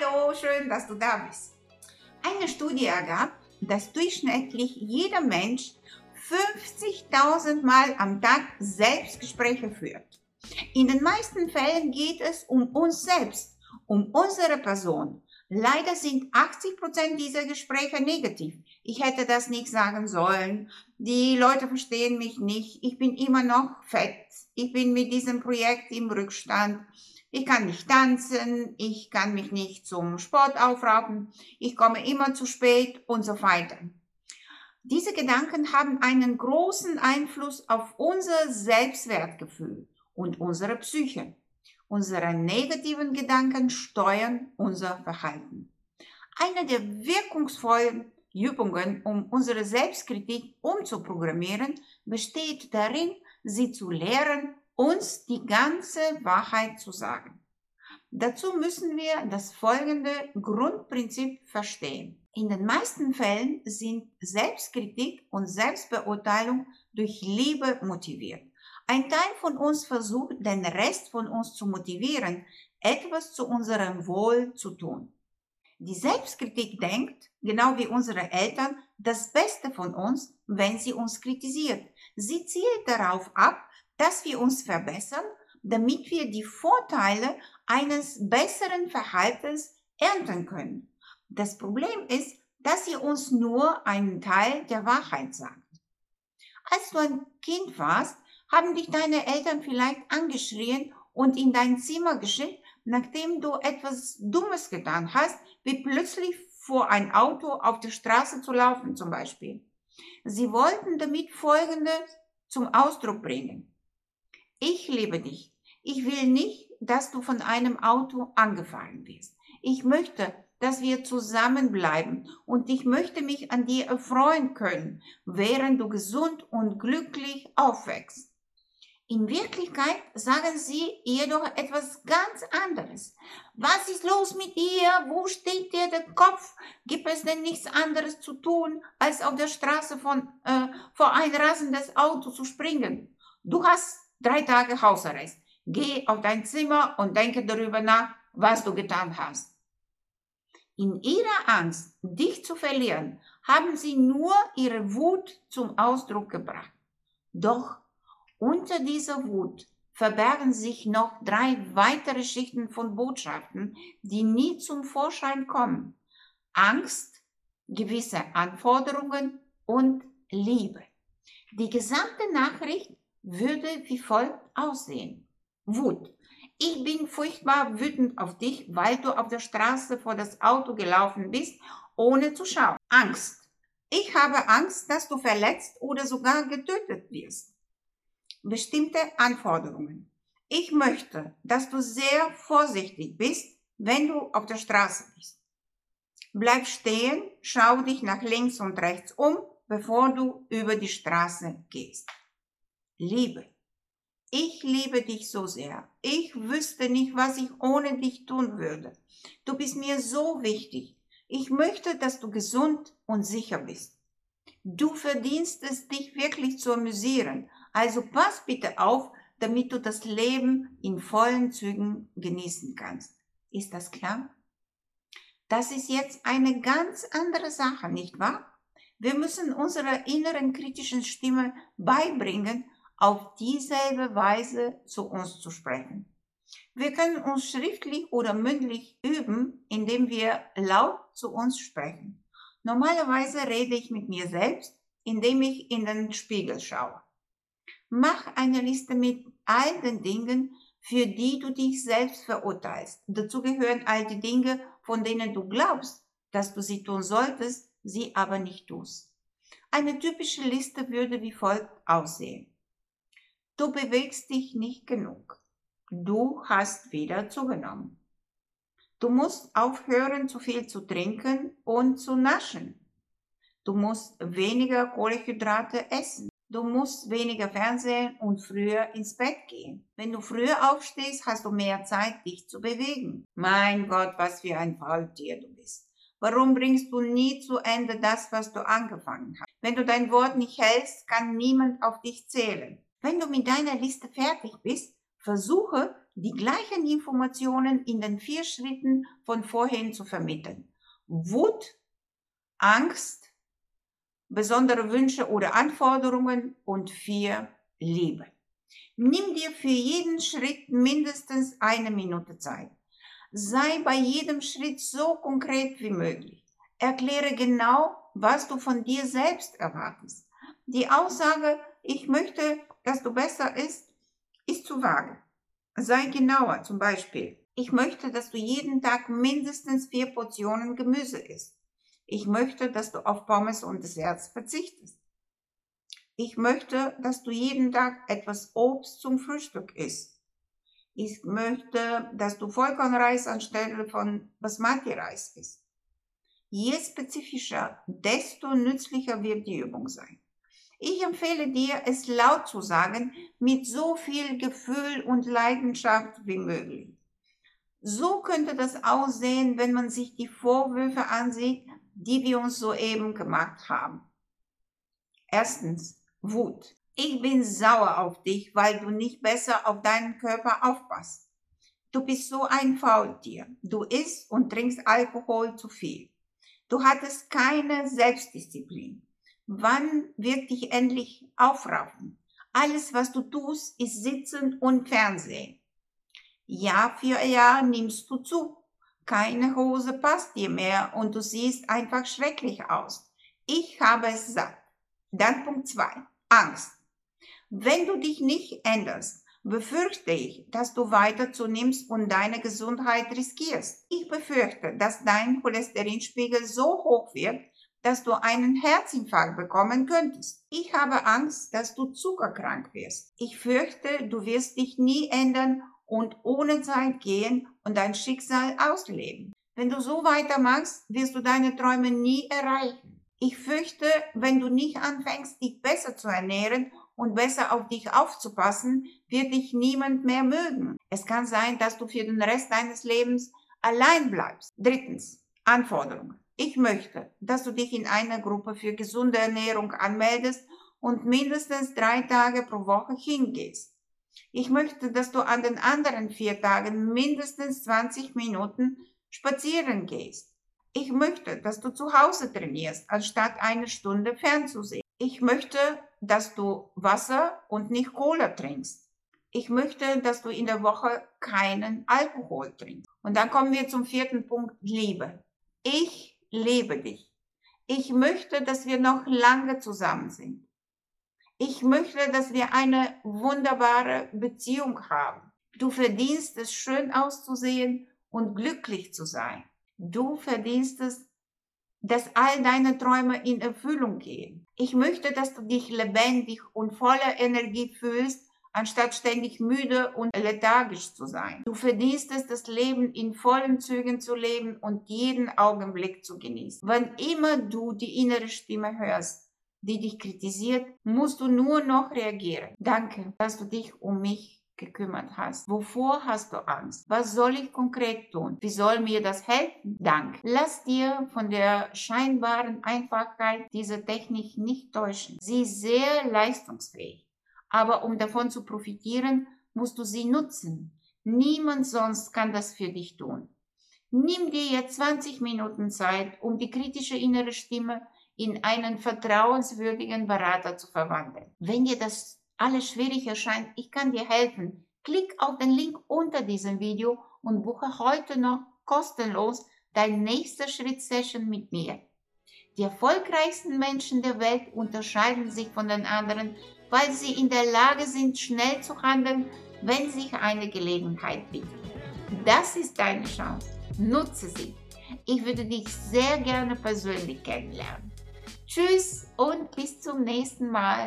Hallo, schön, dass du da bist. Eine Studie ergab, dass durchschnittlich jeder Mensch 50.000 Mal am Tag Selbstgespräche führt. In den meisten Fällen geht es um uns selbst, um unsere Person. Leider sind 80% dieser Gespräche negativ. Ich hätte das nicht sagen sollen. Die Leute verstehen mich nicht. Ich bin immer noch fett. Ich bin mit diesem Projekt im Rückstand. Ich kann nicht tanzen. Ich kann mich nicht zum Sport aufraffen. Ich komme immer zu spät und so weiter. Diese Gedanken haben einen großen Einfluss auf unser Selbstwertgefühl und unsere Psyche. Unsere negativen Gedanken steuern unser Verhalten. Eine der wirkungsvollen Übungen, um unsere Selbstkritik umzuprogrammieren, besteht darin, sie zu lehren, uns die ganze Wahrheit zu sagen. Dazu müssen wir das folgende Grundprinzip verstehen. In den meisten Fällen sind Selbstkritik und Selbstbeurteilung durch Liebe motiviert. Ein Teil von uns versucht, den Rest von uns zu motivieren, etwas zu unserem Wohl zu tun. Die Selbstkritik denkt, genau wie unsere Eltern, das Beste von uns, wenn sie uns kritisiert. Sie zielt darauf ab, dass wir uns verbessern, damit wir die Vorteile eines besseren Verhaltens ernten können. Das Problem ist, dass sie uns nur einen Teil der Wahrheit sagt. Als du ein Kind warst, haben dich deine Eltern vielleicht angeschrien und in dein Zimmer geschickt, nachdem du etwas Dummes getan hast, wie plötzlich vor ein Auto auf der Straße zu laufen zum Beispiel. Sie wollten damit Folgendes zum Ausdruck bringen. Ich liebe dich. Ich will nicht, dass du von einem Auto angefahren wirst. Ich möchte, dass wir zusammenbleiben und ich möchte mich an dir erfreuen können, während du gesund und glücklich aufwächst. In Wirklichkeit sagen sie jedoch etwas ganz anderes. Was ist los mit dir? Wo steht dir der Kopf? Gibt es denn nichts anderes zu tun, als auf der Straße von, äh, vor ein rasendes Auto zu springen? Du hast drei Tage Hausarrest. Geh auf dein Zimmer und denke darüber nach, was du getan hast. In ihrer Angst, dich zu verlieren, haben sie nur ihre Wut zum Ausdruck gebracht. Doch unter dieser Wut verbergen sich noch drei weitere Schichten von Botschaften, die nie zum Vorschein kommen. Angst, gewisse Anforderungen und Liebe. Die gesamte Nachricht würde wie folgt aussehen. Wut. Ich bin furchtbar wütend auf dich, weil du auf der Straße vor das Auto gelaufen bist, ohne zu schauen. Angst. Ich habe Angst, dass du verletzt oder sogar getötet wirst bestimmte Anforderungen. Ich möchte, dass du sehr vorsichtig bist, wenn du auf der Straße bist. Bleib stehen, schau dich nach links und rechts um, bevor du über die Straße gehst. Liebe. Ich liebe dich so sehr. Ich wüsste nicht, was ich ohne dich tun würde. Du bist mir so wichtig. Ich möchte, dass du gesund und sicher bist. Du verdienst es, dich wirklich zu amüsieren, also pass bitte auf, damit du das Leben in vollen Zügen genießen kannst. Ist das klar? Das ist jetzt eine ganz andere Sache, nicht wahr? Wir müssen unserer inneren kritischen Stimme beibringen, auf dieselbe Weise zu uns zu sprechen. Wir können uns schriftlich oder mündlich üben, indem wir laut zu uns sprechen. Normalerweise rede ich mit mir selbst, indem ich in den Spiegel schaue. Mach eine Liste mit all den Dingen, für die du dich selbst verurteilst. Dazu gehören all die Dinge, von denen du glaubst, dass du sie tun solltest, sie aber nicht tust. Eine typische Liste würde wie folgt aussehen. Du bewegst dich nicht genug. Du hast wieder zugenommen. Du musst aufhören, zu viel zu trinken und zu naschen. Du musst weniger Kohlenhydrate essen. Du musst weniger Fernsehen und früher ins Bett gehen. Wenn du früher aufstehst, hast du mehr Zeit, dich zu bewegen. Mein Gott, was für ein Faultier du bist. Warum bringst du nie zu Ende das, was du angefangen hast? Wenn du dein Wort nicht hältst, kann niemand auf dich zählen. Wenn du mit deiner Liste fertig bist, versuche die gleichen Informationen in den vier Schritten von vorhin zu vermitteln. Wut, Angst, besondere Wünsche oder Anforderungen und vier Liebe. Nimm dir für jeden Schritt mindestens eine Minute Zeit. Sei bei jedem Schritt so konkret wie möglich. Erkläre genau, was du von dir selbst erwartest. Die Aussage, ich möchte, dass du besser isst, ist zu vage. Sei genauer, zum Beispiel, ich möchte, dass du jeden Tag mindestens vier Portionen Gemüse isst. Ich möchte, dass du auf Pommes und Desserts verzichtest. Ich möchte, dass du jeden Tag etwas Obst zum Frühstück isst. Ich möchte, dass du Vollkornreis anstelle von Basmati-Reis isst. Je spezifischer, desto nützlicher wird die Übung sein. Ich empfehle dir, es laut zu sagen, mit so viel Gefühl und Leidenschaft wie möglich. So könnte das aussehen, wenn man sich die Vorwürfe ansieht, die wir uns soeben gemacht haben. Erstens, Wut. Ich bin sauer auf dich, weil du nicht besser auf deinen Körper aufpasst. Du bist so ein Faultier. Du isst und trinkst Alkohol zu viel. Du hattest keine Selbstdisziplin. Wann wird dich endlich aufraffen? Alles, was du tust, ist Sitzen und Fernsehen. Jahr für Jahr nimmst du zu. Keine Hose passt dir mehr und du siehst einfach schrecklich aus. Ich habe es satt. Dann Punkt zwei. Angst. Wenn du dich nicht änderst, befürchte ich, dass du weiter zunimmst und deine Gesundheit riskierst. Ich befürchte, dass dein Cholesterinspiegel so hoch wird, dass du einen Herzinfarkt bekommen könntest. Ich habe Angst, dass du zuckerkrank wirst. Ich fürchte, du wirst dich nie ändern und ohne Zeit gehen und dein Schicksal ausleben. Wenn du so weitermachst, wirst du deine Träume nie erreichen. Ich fürchte, wenn du nicht anfängst, dich besser zu ernähren und besser auf dich aufzupassen, wird dich niemand mehr mögen. Es kann sein, dass du für den Rest deines Lebens allein bleibst. Drittens, Anforderungen. Ich möchte, dass du dich in einer Gruppe für gesunde Ernährung anmeldest und mindestens drei Tage pro Woche hingehst. Ich möchte, dass du an den anderen vier Tagen mindestens 20 Minuten spazieren gehst. Ich möchte, dass du zu Hause trainierst, anstatt eine Stunde fernzusehen. Ich möchte, dass du Wasser und nicht Cola trinkst. Ich möchte, dass du in der Woche keinen Alkohol trinkst. Und dann kommen wir zum vierten Punkt, Liebe. Ich liebe dich. Ich möchte, dass wir noch lange zusammen sind. Ich möchte, dass wir eine wunderbare Beziehung haben. Du verdienst es, schön auszusehen und glücklich zu sein. Du verdienst es, dass all deine Träume in Erfüllung gehen. Ich möchte, dass du dich lebendig und voller Energie fühlst, anstatt ständig müde und lethargisch zu sein. Du verdienst es, das Leben in vollen Zügen zu leben und jeden Augenblick zu genießen. Wann immer du die innere Stimme hörst, die dich kritisiert, musst du nur noch reagieren. Danke, dass du dich um mich gekümmert hast. Wovor hast du Angst? Was soll ich konkret tun? Wie soll mir das helfen? Dank. Lass dir von der scheinbaren Einfachheit dieser Technik nicht täuschen. Sie ist sehr leistungsfähig. Aber um davon zu profitieren, musst du sie nutzen. Niemand sonst kann das für dich tun. Nimm dir jetzt 20 Minuten Zeit, um die kritische innere Stimme in einen vertrauenswürdigen Berater zu verwandeln. Wenn dir das alles schwierig erscheint, ich kann dir helfen. Klick auf den Link unter diesem Video und buche heute noch kostenlos dein nächster Schritt-Session mit mir. Die erfolgreichsten Menschen der Welt unterscheiden sich von den anderen, weil sie in der Lage sind, schnell zu handeln, wenn sich eine Gelegenheit bietet. Das ist deine Chance. Nutze sie. Ich würde dich sehr gerne persönlich kennenlernen. Tschüss und bis zum nächsten Mal.